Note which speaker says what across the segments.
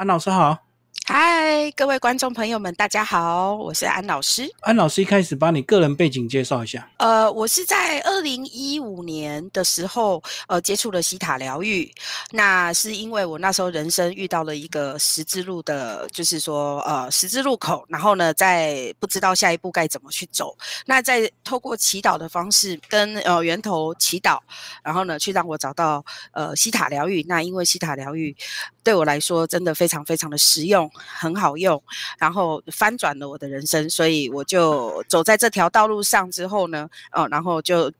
Speaker 1: 安老师好。
Speaker 2: 嗨，各位观众朋友们，大家好，我是安老师。
Speaker 1: 安老师一开始把你个人背景介绍一下。
Speaker 2: 呃，我是在二零一五年的时候，呃，接触了西塔疗愈。那是因为我那时候人生遇到了一个十字路的，就是说，呃，十字路口。然后呢，在不知道下一步该怎么去走。那在透过祈祷的方式跟呃源头祈祷，然后呢，去让我找到呃西塔疗愈。那因为西塔疗愈对我来说真的非常非常的实用。很好用，然后翻转了我的人生，所以我就走在这条道路上之后呢，哦，然后就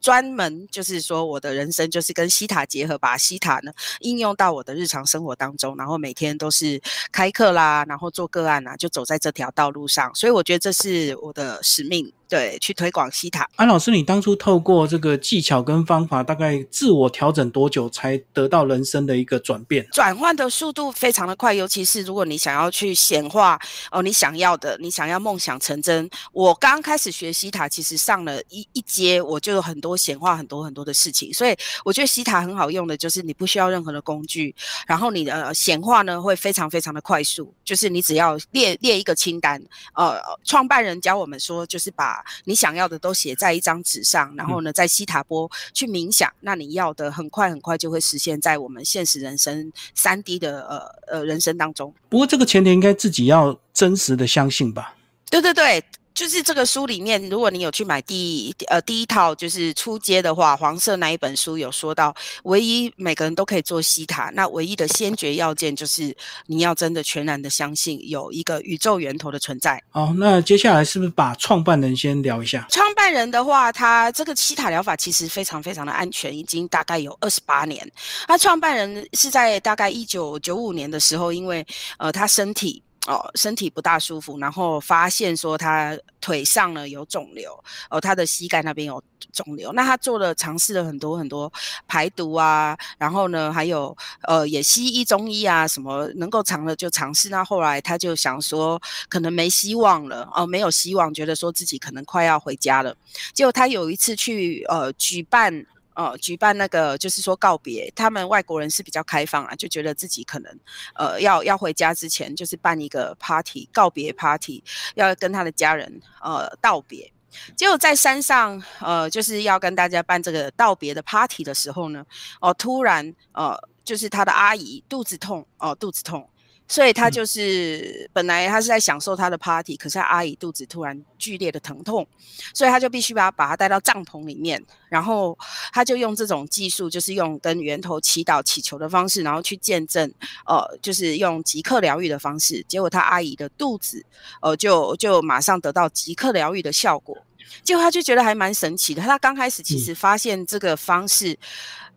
Speaker 2: 专门就是说我的人生就是跟西塔结合，把西塔呢应用到我的日常生活当中，然后每天都是开课啦，然后做个案啊，就走在这条道路上，所以我觉得这是我的使命。对，去推广西塔。
Speaker 1: 安老师，你当初透过这个技巧跟方法，大概自我调整多久才得到人生的一个转变？
Speaker 2: 转换的速度非常的快，尤其是如果你想要去显化哦，你想要的，你想要梦想成真。我刚开始学西塔，其实上了一一阶，我就有很多显化很多很多的事情。所以我觉得西塔很好用的，就是你不需要任何的工具，然后你的显化呢会非常非常的快速，就是你只要列列一个清单。呃，创办人教我们说，就是把你想要的都写在一张纸上，然后呢，在西塔波去冥想，那你要的很快很快就会实现在我们现实人生三 D 的呃呃人生当中。
Speaker 1: 不过这个前提应该自己要真实的相信吧？
Speaker 2: 对对对。就是这个书里面，如果你有去买第呃第一套，就是出街的话，黄色那一本书有说到，唯一每个人都可以做西塔，那唯一的先决要件就是你要真的全然的相信有一个宇宙源头的存在。
Speaker 1: 好，那接下来是不是把创办人先聊一下？
Speaker 2: 创办人的话，他这个西塔疗法其实非常非常的安全，已经大概有二十八年。他创办人是在大概一九九五年的时候，因为呃他身体。哦，身体不大舒服，然后发现说他腿上呢有肿瘤，哦，他的膝盖那边有肿瘤。那他做了尝试了很多很多排毒啊，然后呢还有呃也西医中医啊什么能够尝的就尝试。那后来他就想说可能没希望了，哦没有希望，觉得说自己可能快要回家了。结果他有一次去呃举办。呃，举办那个就是说告别，他们外国人是比较开放啊，就觉得自己可能呃要要回家之前，就是办一个 party 告别 party，要跟他的家人呃道别。结果在山上呃就是要跟大家办这个道别的 party 的时候呢，哦突然呃就是他的阿姨肚子痛哦肚子痛。所以他就是本来他是在享受他的 party，可是他阿姨肚子突然剧烈的疼痛，所以他就必须把他把他带到帐篷里面，然后他就用这种技术，就是用跟源头祈祷祈求的方式，然后去见证，呃，就是用即刻疗愈的方式，结果他阿姨的肚子，呃，就就马上得到即刻疗愈的效果，结果他就觉得还蛮神奇的。他刚开始其实发现这个方式，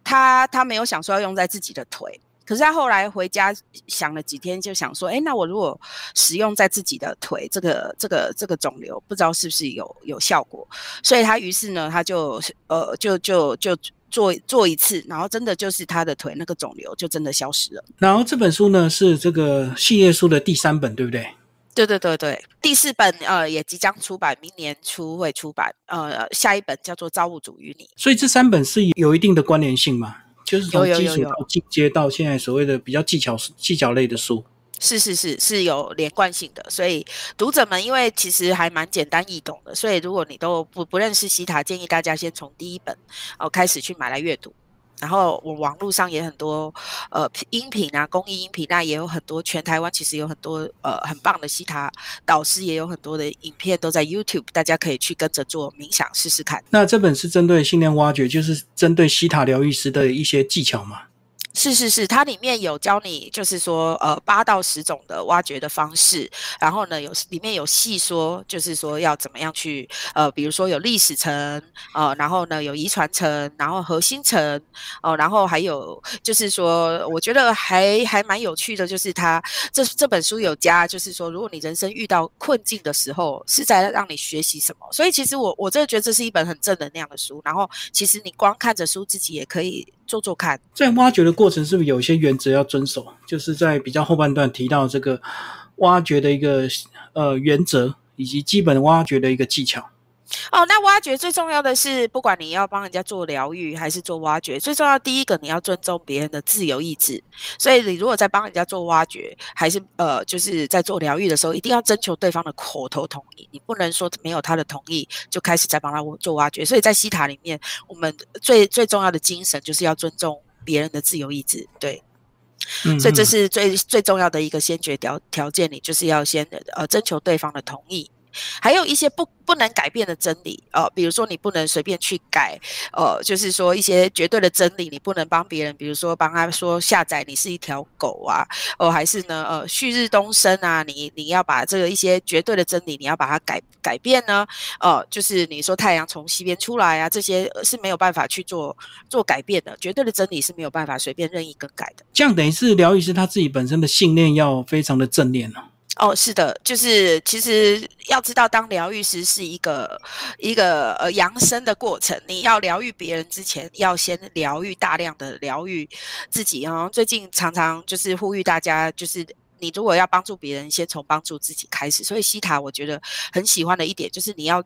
Speaker 2: 他他没有想说要用在自己的腿。可是他后来回家想了几天，就想说：，哎，那我如果使用在自己的腿，这个、这个、这个肿瘤，不知道是不是有有效果？所以他于是呢，他就呃，就就就做做一次，然后真的就是他的腿那个肿瘤就真的消失了。
Speaker 1: 然后这本书呢是这个系列书的第三本，对不对？
Speaker 2: 对对对对，第四本呃也即将出版，明年初会出版。呃，下一本叫做《造物主与你》。
Speaker 1: 所以这三本是有一定的关联性吗？就是从基础到进阶到现在所谓的比较技巧技巧类的书，
Speaker 2: 是是是是有连贯性的，所以读者们因为其实还蛮简单易懂的，所以如果你都不不认识西塔，建议大家先从第一本哦开始去买来阅读。然后我网络上也很多呃音频啊，公益音频，那也有很多。全台湾其实有很多呃很棒的西塔导师，也有很多的影片都在 YouTube，大家可以去跟着做冥想试试看。
Speaker 1: 那这本是针对信念挖掘，就是针对西塔疗愈师的一些技巧嘛？
Speaker 2: 是是是，它里面有教你，就是说，呃，八到十种的挖掘的方式，然后呢，有里面有细说，就是说要怎么样去，呃，比如说有历史层，呃，然后呢有遗传层，然后核心层，哦，然后还有就是说，我觉得还还蛮有趣的，就是它这这本书有加，就是说，如果你人生遇到困境的时候，是在让你学习什么？所以其实我我真的觉得这是一本很正能量的书，然后其实你光看着书，自己也可以。做做看，
Speaker 1: 在挖掘的过程是不是有些原则要遵守？就是在比较后半段提到这个挖掘的一个呃原则，以及基本挖掘的一个技巧。
Speaker 2: 哦，那挖掘最重要的是，不管你要帮人家做疗愈还是做挖掘，最重要第一个你要尊重别人的自由意志。所以你如果在帮人家做挖掘，还是呃就是在做疗愈的时候，一定要征求对方的口头同意，你不能说没有他的同意就开始在帮他做挖掘。所以在西塔里面，我们最最重要的精神就是要尊重别人的自由意志。对，所以这是最最重要的一个先决条条件，你就是要先呃征求对方的同意。还有一些不不能改变的真理，呃，比如说你不能随便去改，呃，就是说一些绝对的真理，你不能帮别人，比如说帮他说下载你是一条狗啊，哦，还是呢，呃，旭日东升啊，你你要把这个一些绝对的真理，你要把它改改变呢，呃，就是你说太阳从西边出来啊，这些是没有办法去做做改变的，绝对的真理是没有办法随便任意更改的。
Speaker 1: 这样等于是疗愈师他自己本身的信念要非常的正念了。
Speaker 2: 哦，是的，就是其实要知道，当疗愈师是一个一个呃扬升的过程。你要疗愈别人之前，要先疗愈大量的疗愈自己啊。最近常常就是呼吁大家，就是你如果要帮助别人，先从帮助自己开始。所以西塔我觉得很喜欢的一点就是你要。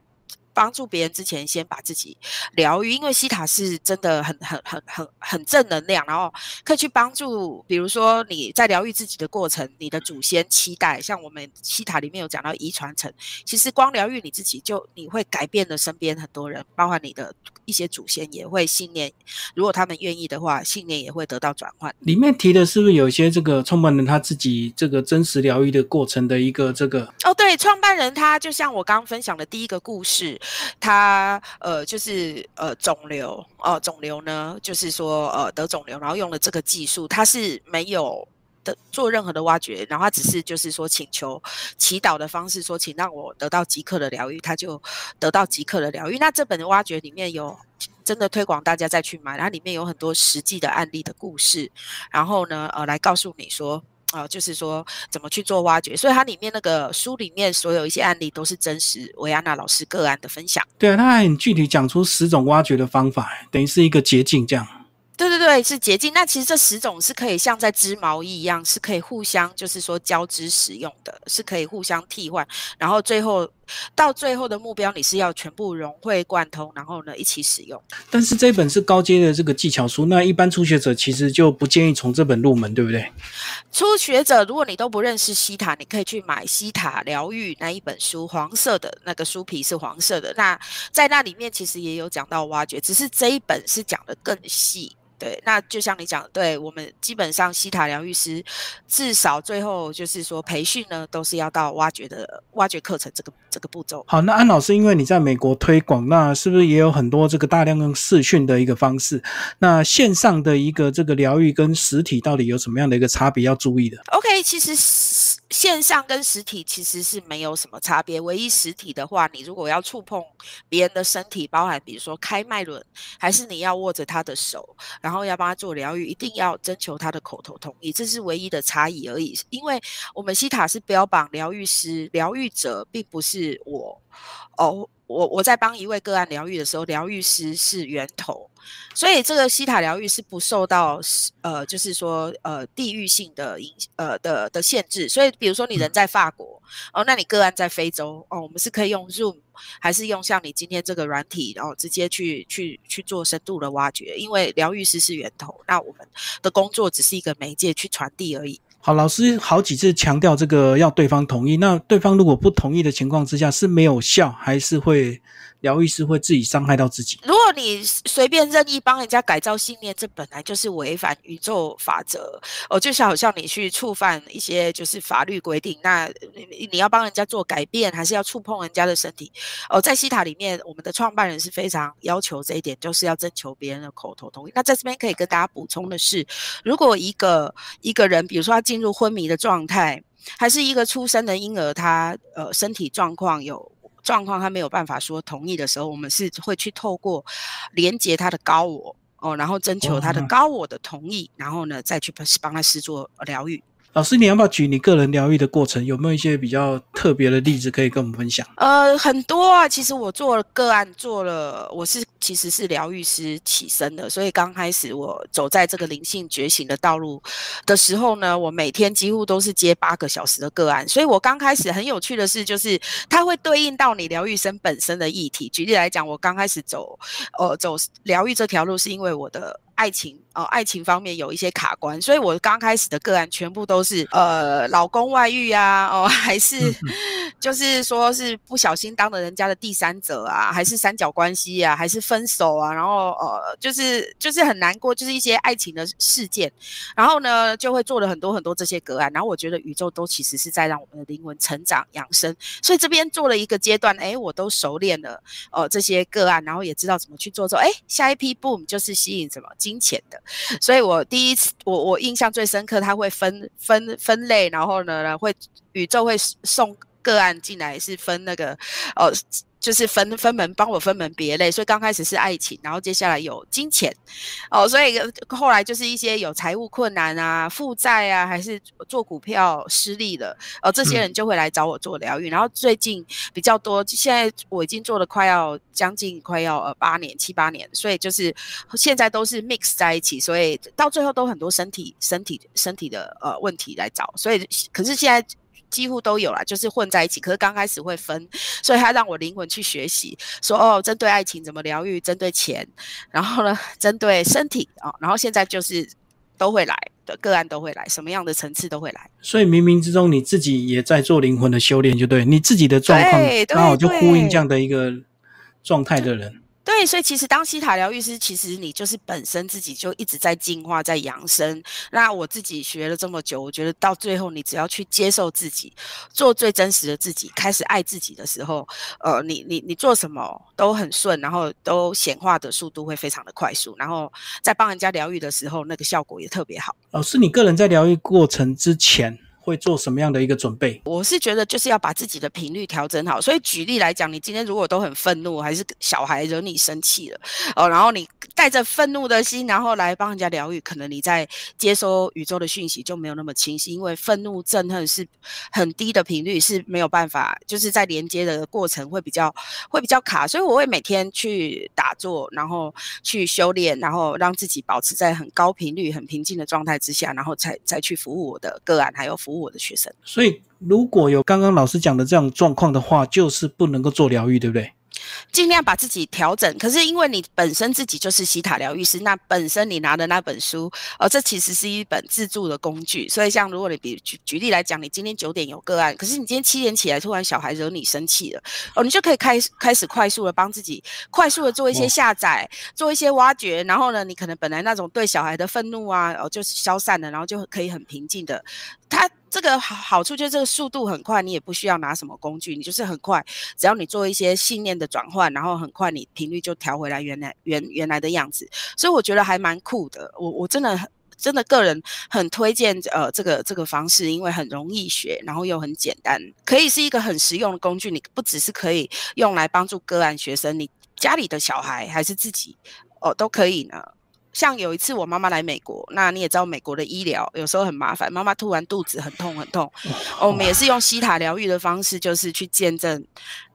Speaker 2: 帮助别人之前，先把自己疗愈，因为西塔是真的很很很很很正能量，然后可以去帮助，比如说你在疗愈自己的过程，你的祖先期待，像我们西塔里面有讲到遗传层，其实光疗愈你自己，就你会改变了身边很多人，包括你的一些祖先也会信念，如果他们愿意的话，信念也会得到转换。
Speaker 1: 里面提的是不是有一些这个创办人他自己这个真实疗愈的过程的一个这个？
Speaker 2: 哦，对，创办人他就像我刚刚分享的第一个故事。他呃就是呃肿瘤哦，肿瘤呢就是说呃得肿瘤，然后用了这个技术，他是没有的做任何的挖掘，然后他只是就是说请求祈祷的方式，说请让我得到即刻的疗愈，他就得到即刻的疗愈。那这本挖掘里面有真的推广大家再去买，它里面有很多实际的案例的故事，然后呢呃来告诉你说。啊，就是说怎么去做挖掘，所以它里面那个书里面所有一些案例都是真实维安娜老师个案的分享。
Speaker 1: 对啊，他还很具体讲出十种挖掘的方法，等于是一个捷径这样。
Speaker 2: 对对对，是捷径。那其实这十种是可以像在织毛衣一样，是可以互相就是说交织使用的，是可以互相替换，然后最后。到最后的目标，你是要全部融会贯通，然后呢一起使用。
Speaker 1: 但是这本是高阶的这个技巧书，那一般初学者其实就不建议从这本入门，对不对？
Speaker 2: 初学者，如果你都不认识西塔，你可以去买《西塔疗愈》那一本书，黄色的那个书皮是黄色的。那在那里面其实也有讲到挖掘，只是这一本是讲的更细。对，那就像你讲，对我们基本上西塔疗愈师，至少最后就是说培训呢，都是要到挖掘的挖掘课程这个这个步骤。
Speaker 1: 好，那安老师，因为你在美国推广，那是不是也有很多这个大量用视讯的一个方式？那线上的一个这个疗愈跟实体到底有什么样的一个差别要注意的
Speaker 2: ？OK，其实线上跟实体其实是没有什么差别，唯一实体的话，你如果要触碰别人的身体，包含比如说开脉轮，还是你要握着他的手。然后要帮他做疗愈，一定要征求他的口头同意，这是唯一的差异而已。因为我们西塔是标榜疗愈师、疗愈者，并不是我。哦，我我在帮一位个案疗愈的时候，疗愈师是源头，所以这个西塔疗愈是不受到呃，就是说呃地域性的影呃的的限制。所以，比如说你人在法国哦，那你个案在非洲哦，我们是可以用 Zoom。还是用像你今天这个软体，然后直接去去去做深度的挖掘，因为疗愈师是源头，那我们的工作只是一个媒介去传递而已。
Speaker 1: 好，老师好几次强调这个要对方同意，那对方如果不同意的情况之下是没有效，还是会？疗愈师会自己伤害到自己。
Speaker 2: 如果你随便任意帮人家改造信念，这本来就是违反宇宙法则哦。就像好像你去触犯一些就是法律规定，那你你要帮人家做改变，还是要触碰人家的身体？哦，在西塔里面，我们的创办人是非常要求这一点，就是要征求别人的口头同意。那在这边可以跟大家补充的是，如果一个一个人，比如说他进入昏迷的状态，还是一个出生的婴儿，他呃身体状况有。状况他没有办法说同意的时候，我们是会去透过连接他的高我哦，然后征求他的高我的同意，然后呢再去帮他施做疗愈。
Speaker 1: 老师，你要不要举你个人疗愈的过程？有没有一些比较特别的例子可以跟我们分享？
Speaker 2: 呃，很多啊。其实我做了个案，做了，我是其实是疗愈师起身的，所以刚开始我走在这个灵性觉醒的道路的时候呢，我每天几乎都是接八个小时的个案。所以我刚开始很有趣的是，就是它会对应到你疗愈生本身的议题。举例来讲，我刚开始走，呃，走疗愈这条路，是因为我的。爱情哦，爱情方面有一些卡关，所以我刚开始的个案全部都是呃，老公外遇啊，哦，还是就是说是不小心当了人家的第三者啊，还是三角关系啊，还是分手啊，然后呃，就是就是很难过，就是一些爱情的事件，然后呢，就会做了很多很多这些个案，然后我觉得宇宙都其实是在让我们的灵魂成长养生，所以这边做了一个阶段，哎，我都熟练了哦这些个案，然后也知道怎么去做之后，哎，下一批 boom 就是吸引什么。金钱的，所以我第一次，我我印象最深刻，他会分分分类，然后呢，会宇宙会送个案进来，是分那个，哦。就是分分门帮我分门别类，所以刚开始是爱情，然后接下来有金钱，哦，所以后来就是一些有财务困难啊、负债啊，还是做股票失利了，哦，这些人就会来找我做疗愈。然后最近比较多，现在我已经做了快要将近快要呃八年七八年，所以就是现在都是 mix 在一起，所以到最后都很多身体身体身体的呃问题来找，所以可是现在。几乎都有啦，就是混在一起。可是刚开始会分，所以他让我灵魂去学习，说哦，针对爱情怎么疗愈，针对钱，然后呢，针对身体啊，然后现在就是都会来的个案都会来，什么样的层次都会来。
Speaker 1: 所以冥冥之中你自己也在做灵魂的修炼，就对你自己的状况刚好就呼应这样的一个状态的人。
Speaker 2: 对，所以其实当西塔疗愈师，其实你就是本身自己就一直在进化，在养生。那我自己学了这么久，我觉得到最后，你只要去接受自己，做最真实的自己，开始爱自己的时候，呃，你你你做什么都很顺，然后都显化的速度会非常的快速，然后在帮人家疗愈的时候，那个效果也特别好。
Speaker 1: 老师，你个人在疗愈过程之前。会做什么样的一个准备？
Speaker 2: 我是觉得就是要把自己的频率调整好。所以举例来讲，你今天如果都很愤怒，还是小孩惹你生气了哦，然后你带着愤怒的心，然后来帮人家疗愈，可能你在接收宇宙的讯息就没有那么清晰，因为愤怒、憎恨是很低的频率，是没有办法，就是在连接的过程会比较会比较卡。所以我会每天去打坐，然后去修炼，然后让自己保持在很高频率、很平静的状态之下，然后才再去服务我的个案，还有服务。我的学生，
Speaker 1: 所以如果有刚刚老师讲的这样状况的话，就是不能够做疗愈，对不对？
Speaker 2: 尽量把自己调整，可是因为你本身自己就是西塔疗愈师，那本身你拿的那本书，哦，这其实是一本自助的工具。所以像如果你比举举例来讲，你今天九点有个案，可是你今天七点起来，突然小孩惹你生气了，哦，你就可以开开始快速的帮自己快速的做一些下载，做一些挖掘，然后呢，你可能本来那种对小孩的愤怒啊，哦，就是消散了，然后就可以很平静的，他。这个好好处就是这个速度很快，你也不需要拿什么工具，你就是很快，只要你做一些信念的转换，然后很快你频率就调回来原来原原来的样子。所以我觉得还蛮酷的，我我真的真的个人很推荐呃这个这个方式，因为很容易学，然后又很简单，可以是一个很实用的工具。你不只是可以用来帮助个案学生，你家里的小孩还是自己哦都可以呢。像有一次我妈妈来美国，那你也知道美国的医疗有时候很麻烦，妈妈突然肚子很痛很痛，我们也是用西塔疗愈的方式，就是去见证。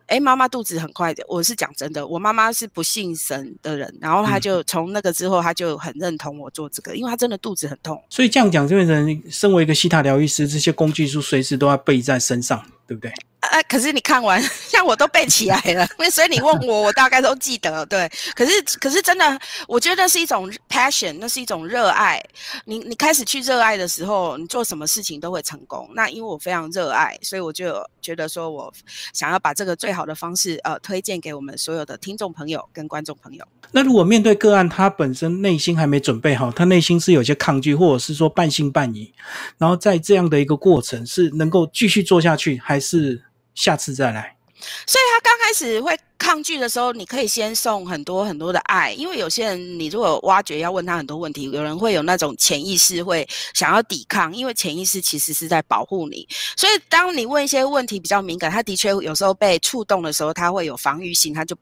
Speaker 2: 哎，妈妈肚子很快的，我是讲真的，我妈妈是不信神的人，然后她就从那个之后，她就很认同我做这个，因为她真的肚子很痛。
Speaker 1: 所以这样讲，就变成身为一个西塔疗愈师，这些工具书随时都要备在身上，对不对？
Speaker 2: 哎，可是你看完，像我都背起来了，所以你问我，我大概都记得。对，可是可是真的，我觉得是一种 passion，那是一种热爱。你你开始去热爱的时候，你做什么事情都会成功。那因为我非常热爱，所以我就觉得说我想要把这个最好的方式，呃，推荐给我们所有的听众朋友跟观众朋友。
Speaker 1: 那如果面对个案，他本身内心还没准备好，他内心是有些抗拒，或者是说半信半疑，然后在这样的一个过程，是能够继续做下去，还是？下次再来，
Speaker 2: 所以他刚开始会抗拒的时候，你可以先送很多很多的爱，因为有些人你如果挖掘要问他很多问题，有人会有那种潜意识会想要抵抗，因为潜意识其实是在保护你，所以当你问一些问题比较敏感，他的确有时候被触动的时候，他会有防御性，他就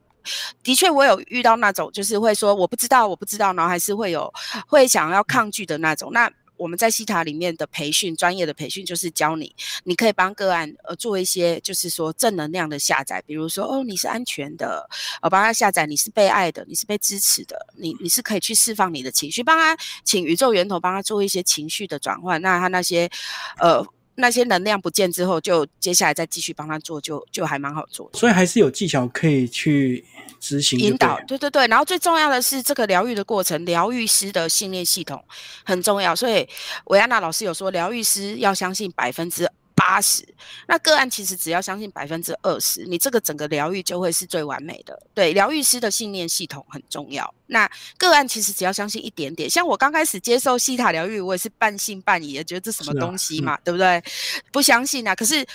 Speaker 2: 的确我有遇到那种就是会说我不知道我不知道，然后还是会有会想要抗拒的那种那。我们在西塔里面的培训，专业的培训就是教你，你可以帮个案呃做一些就是说正能量的下载，比如说哦你是安全的，呃帮他下载你是被爱的，你是被支持的，你你是可以去释放你的情绪，帮他请宇宙源头帮他做一些情绪的转换，那他那些呃。那些能量不见之后，就接下来再继续帮他做，就就还蛮好做。
Speaker 1: 所以还是有技巧可以去执行
Speaker 2: 引导。对对对，然后最重要的是这个疗愈的过程，疗愈师的信念系统很重要。所以维安娜老师有说，疗愈师要相信百分之。八十，那个案其实只要相信百分之二十，你这个整个疗愈就会是最完美的。对，疗愈师的信念系统很重要。那个案其实只要相信一点点，像我刚开始接受西塔疗愈，我也是半信半疑，觉得这什么东西嘛，对不对？不相信啊。可是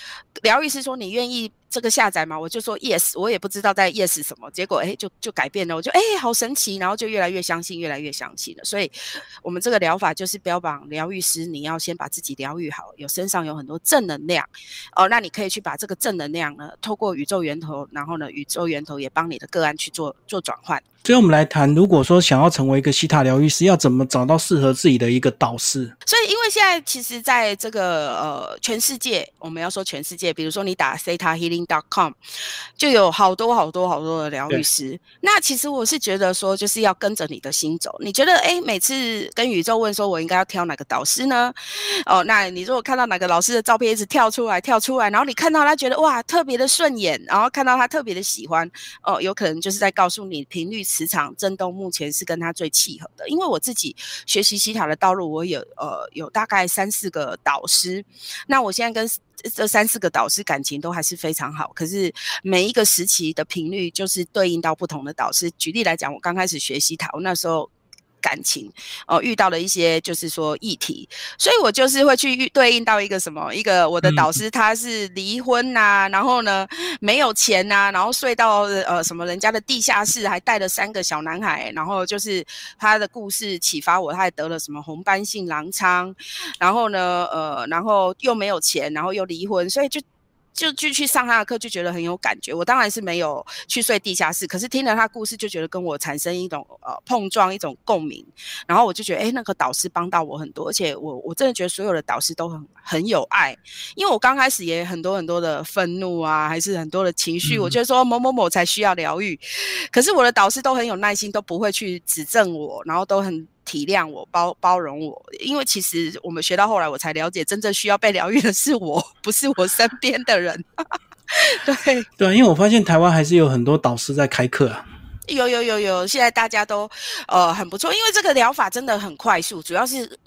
Speaker 2: 疗愈师说你愿意。这个下载吗，我就说 yes，我也不知道在 yes 什么，结果哎就就改变了，我就哎好神奇，然后就越来越相信，越来越相信了。所以，我们这个疗法就是标榜疗愈师，你要先把自己疗愈好，有身上有很多正能量哦，那你可以去把这个正能量呢，透过宇宙源头，然后呢，宇宙源头也帮你的个案去做做转换。
Speaker 1: 最后我们来谈，如果说想要成为一个西塔疗愈师，要怎么找到适合自己的一个导师？
Speaker 2: 所以，因为现在其实在这个呃全世界，我们要说全世界，比如说你打 Theta Healing dot com，就有好多好多好多的疗愈师。那其实我是觉得说，就是要跟着你的心走。你觉得哎，每次跟宇宙问说我应该要挑哪个导师呢？哦，那你如果看到哪个老师的照片一直跳出来跳出来，然后你看到他觉得哇特别的顺眼，然后看到他特别的喜欢，哦，有可能就是在告诉你频率。磁场震动目前是跟他最契合的，因为我自己学习西塔的道路，我有呃有大概三四个导师，那我现在跟这三四个导师感情都还是非常好，可是每一个时期的频率就是对应到不同的导师。举例来讲，我刚开始学西塔，我那时候。感情哦，遇到了一些就是说议题，所以我就是会去对应到一个什么，一个我的导师他是离婚呐，然后呢没有钱呐，然后睡到呃什么人家的地下室，还带了三个小男孩，然后就是他的故事启发我，他还得了什么红斑性狼疮，然后呢呃然后又没有钱，然后又离婚，所以就。就就去上他的课，就觉得很有感觉。我当然是没有去睡地下室，可是听了他故事，就觉得跟我产生一种呃碰撞，一种共鸣。然后我就觉得，哎，那个导师帮到我很多，而且我我真的觉得所有的导师都很很有爱。因为我刚开始也很多很多的愤怒啊，还是很多的情绪，我觉得说某某某才需要疗愈。可是我的导师都很有耐心，都不会去指正我，然后都很。体谅我，包包容我，因为其实我们学到后来，我才了解，真正需要被疗愈的是我，不是我身边的人。对
Speaker 1: 对，因为我发现台湾还是有很多导师在开课啊。
Speaker 2: 有有有有，现在大家都呃很不错，因为这个疗法真的很快速，主要是。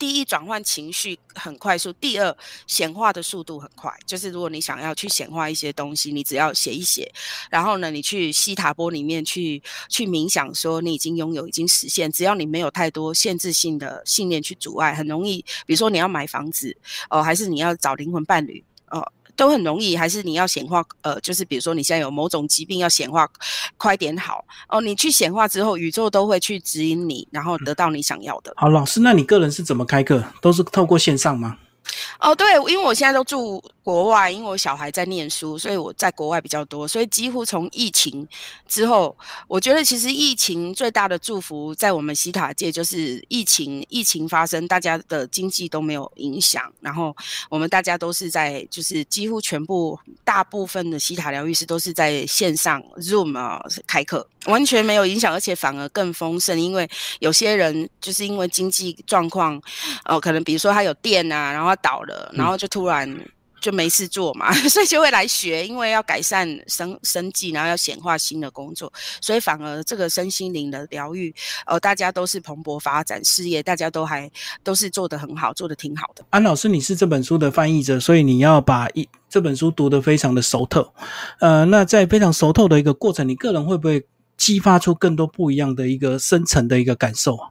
Speaker 2: 第一，转换情绪很快速；第二，显化的速度很快。就是如果你想要去显化一些东西，你只要写一写，然后呢，你去西塔波里面去去冥想，说你已经拥有，已经实现。只要你没有太多限制性的信念去阻碍，很容易。比如说你要买房子，哦，还是你要找灵魂伴侣，哦。都很容易，还是你要显化？呃，就是比如说你现在有某种疾病要显化，快点好哦。你去显化之后，宇宙都会去指引你，然后得到你想要的。
Speaker 1: 好，老师，那你个人是怎么开课？都是透过线上吗？
Speaker 2: 哦，对，因为我现在都住国外，因为我小孩在念书，所以我在国外比较多，所以几乎从疫情之后，我觉得其实疫情最大的祝福在我们西塔界就是疫情，疫情发生，大家的经济都没有影响，然后我们大家都是在，就是几乎全部大部分的西塔疗愈师都是在线上 Zoom 啊开课，完全没有影响，而且反而更丰盛，因为有些人就是因为经济状况，哦，可能比如说他有店啊，然后。倒了，然后就突然就没事做嘛，所以就会来学，因为要改善生生计，然后要显化新的工作，所以反而这个身心灵的疗愈，呃，大家都是蓬勃发展事业，大家都还都是做得很好，做得挺好的。
Speaker 1: 安老师，你是这本书的翻译者，所以你要把一这本书读得非常的熟透。呃，那在非常熟透的一个过程，你个人会不会激发出更多不一样的一个深层的一个感受啊？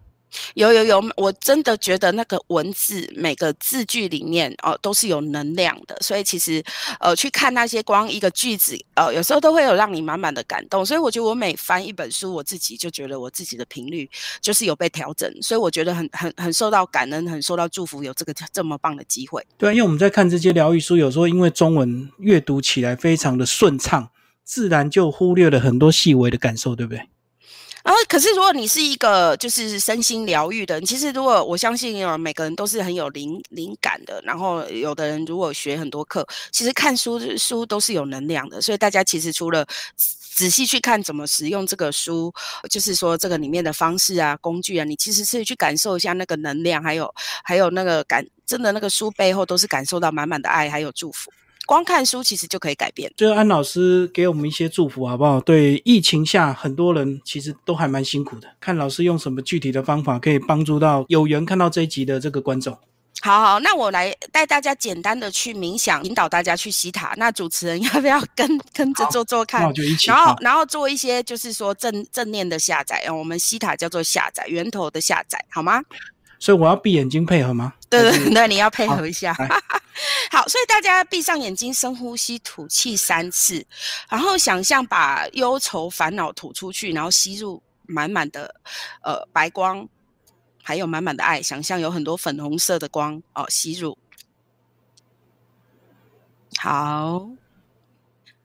Speaker 2: 有有有，我真的觉得那个文字每个字句里面哦都是有能量的，所以其实呃去看那些光一个句子呃有时候都会有让你满满的感动，所以我觉得我每翻一本书，我自己就觉得我自己的频率就是有被调整，所以我觉得很很很受到感恩，很受到祝福，有这个这么棒的机会。
Speaker 1: 对啊，因为我们在看这些疗愈书，有时候因为中文阅读起来非常的顺畅，自然就忽略了很多细微的感受，对不对？
Speaker 2: 然后，可是如果你是一个就是身心疗愈的，其实如果我相信啊，每个人都是很有灵灵感的。然后，有的人如果学很多课，其实看书书都是有能量的。所以大家其实除了仔细去看怎么使用这个书，就是说这个里面的方式啊、工具啊，你其实是去感受一下那个能量，还有还有那个感，真的那个书背后都是感受到满满的爱还有祝福。光看书其实就可以改变。
Speaker 1: 就安老师给我们一些祝福好不好？对疫情下很多人其实都还蛮辛苦的，看老师用什么具体的方法可以帮助到有缘看到这一集的这个观众。
Speaker 2: 好好，那我来带大家简单的去冥想，引导大家去西塔。那主持人要不要跟跟着做做看？然后然后做一些就是说正正念的下载，我们西塔叫做下载源头的下载，好吗？
Speaker 1: 所以我要闭眼睛配合吗？
Speaker 2: 对对对，你要配合一下。好，所以大家闭上眼睛，深呼吸，吐气三次，然后想象把忧愁、烦恼吐出去，然后吸入满满的呃白光，还有满满的爱。想象有很多粉红色的光哦，吸入。好。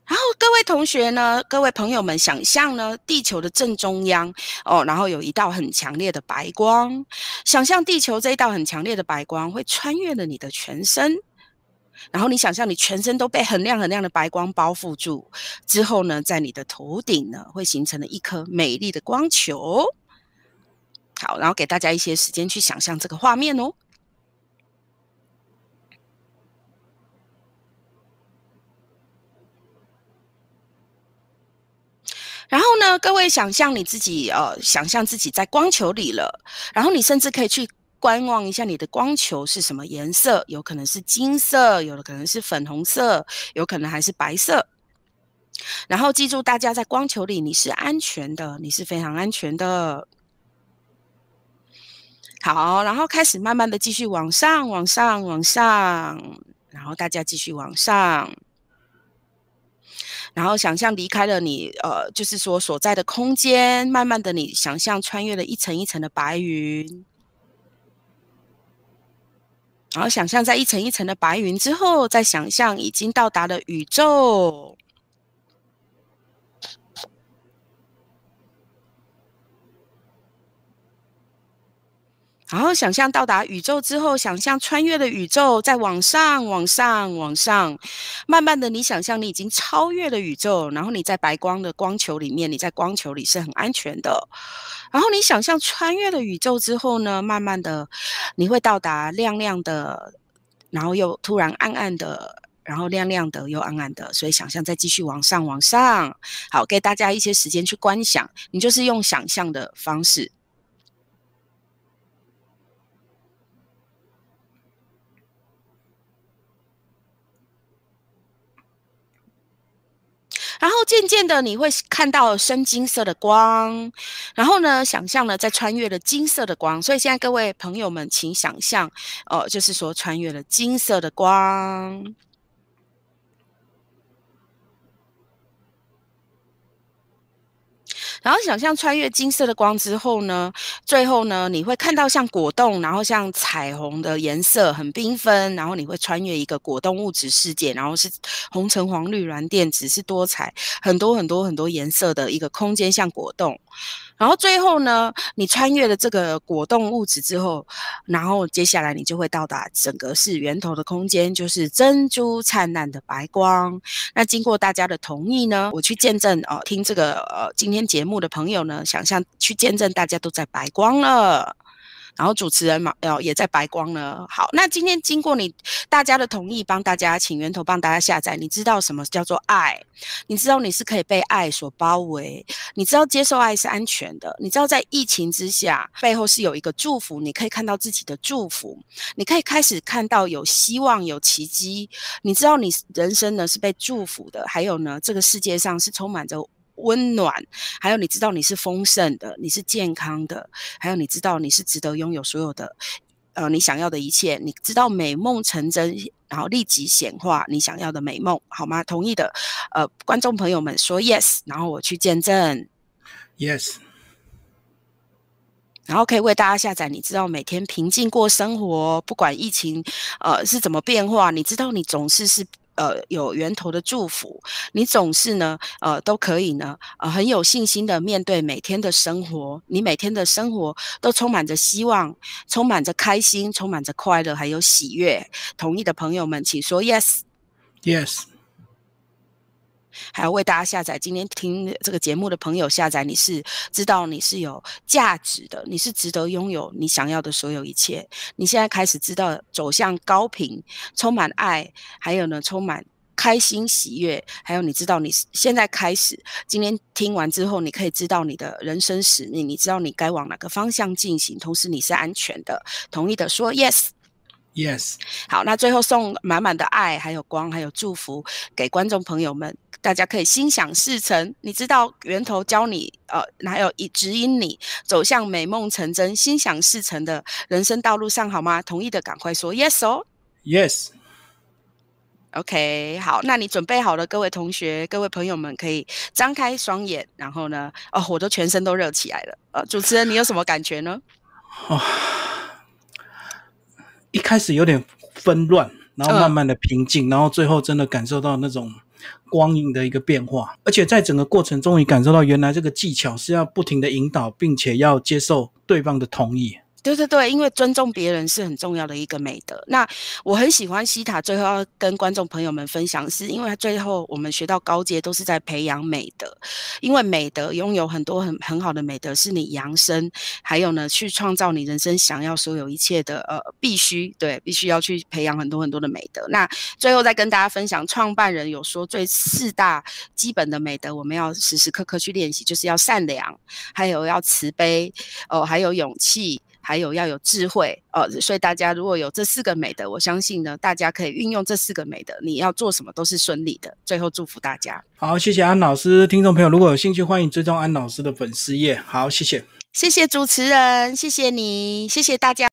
Speaker 2: 然后各位同学呢，各位朋友们，想象呢，地球的正中央哦，然后有一道很强烈的白光，想象地球这一道很强烈的白光会穿越了你的全身，然后你想象你全身都被很亮很亮的白光包覆住，之后呢，在你的头顶呢，会形成了一颗美丽的光球。好，然后给大家一些时间去想象这个画面哦。然后呢，各位想象你自己，呃，想象自己在光球里了。然后你甚至可以去观望一下你的光球是什么颜色，有可能是金色，有的可能是粉红色，有可能还是白色。然后记住，大家在光球里你是安全的，你是非常安全的。好，然后开始慢慢的继续往上，往上，往上，然后大家继续往上。然后想象离开了你，呃，就是说所在的空间，慢慢的你想象穿越了一层一层的白云，然后想象在一层一层的白云之后，再想象已经到达了宇宙。然后想象到达宇宙之后，想象穿越了宇宙，再往上、往上、往上，慢慢的，你想象你已经超越了宇宙，然后你在白光的光球里面，你在光球里是很安全的。然后你想象穿越了宇宙之后呢，慢慢的，你会到达亮亮的，然后又突然暗暗的，然后亮亮的又暗暗的，所以想象再继续往上、往上。好，给大家一些时间去观想，你就是用想象的方式。然后渐渐的，你会看到深金色的光，然后呢，想象呢，在穿越了金色的光。所以现在各位朋友们，请想象，哦，就是说穿越了金色的光。然后想象穿越金色的光之后呢，最后呢，你会看到像果冻，然后像彩虹的颜色很缤纷，然后你会穿越一个果冻物质世界，然后是红橙黄绿蓝靛紫是多彩很多很多很多颜色的一个空间，像果冻。然后最后呢，你穿越了这个果冻物质之后，然后接下来你就会到达整个是源头的空间，就是珍珠灿烂的白光。那经过大家的同意呢，我去见证哦，听这个呃今天节目的朋友呢，想象去见证大家都在白光了。然后主持人嘛，哦，也在白光呢。好，那今天经过你大家的同意，帮大家请源头帮大家下载。你知道什么叫做爱？你知道你是可以被爱所包围？你知道接受爱是安全的？你知道在疫情之下，背后是有一个祝福，你可以看到自己的祝福，你可以开始看到有希望、有奇迹。你知道你人生呢是被祝福的，还有呢，这个世界上是充满着。温暖，还有你知道你是丰盛的，你是健康的，还有你知道你是值得拥有所有的，呃，你想要的一切。你知道美梦成真，然后立即显化你想要的美梦，好吗？同意的，呃，观众朋友们说 yes，然后我去见证
Speaker 1: ，yes，
Speaker 2: 然后可以为大家下载。你知道每天平静过生活，不管疫情呃是怎么变化，你知道你总是是。呃有源头的祝福，你总是呢呃都可以呢呃很有信心的面对每天的生活，你每天的生活都充满着希望，充满着开心，充满着快乐，还有喜悦。同意的朋友们，请说 yes，yes。还要为大家下载。今天听这个节目的朋友下载，你是知道你是有价值的，你是值得拥有你想要的所有一切。你现在开始知道走向高频，充满爱，还有呢，充满开心喜悦。还有你知道你现在开始，今天听完之后，你可以知道你的人生使命，你知道你该往哪个方向进行，同时你是安全的。同意的说 yes。
Speaker 1: Yes，
Speaker 2: 好，那最后送满满的爱，还有光，还有祝福给观众朋友们，大家可以心想事成。你知道源头教你，呃，还有以指引你走向美梦成真、心想事成的人生道路上，好吗？同意的赶快说 Yes 哦。
Speaker 1: Yes。
Speaker 2: OK，好，那你准备好了，各位同学、各位朋友们可以张开双眼，然后呢，哦，我都全身都热起来了。呃，主持人，你有什么感觉呢？哦。
Speaker 1: 一开始有点纷乱，然后慢慢的平静，然后最后真的感受到那种光影的一个变化，而且在整个过程中也感受到原来这个技巧是要不停的引导，并且要接受对方的同意。
Speaker 2: 对对对，因为尊重别人是很重要的一个美德。那我很喜欢西塔最后要跟观众朋友们分享，是因为最后我们学到高阶都是在培养美德，因为美德拥有很多很很好的美德，是你扬升，还有呢去创造你人生想要所有一切的呃必须对，必须要去培养很多很多的美德。那最后再跟大家分享，创办人有说最四大基本的美德，我们要时时刻刻去练习，就是要善良，还有要慈悲哦，还有勇气。还有要有智慧呃，所以大家如果有这四个美德，我相信呢，大家可以运用这四个美德，你要做什么都是顺利的。最后祝福大家。
Speaker 1: 好，谢谢安老师，听众朋友如果有兴趣，欢迎追踪安老师的粉丝页。好，谢谢，
Speaker 2: 谢谢主持人，谢谢你，谢谢大家。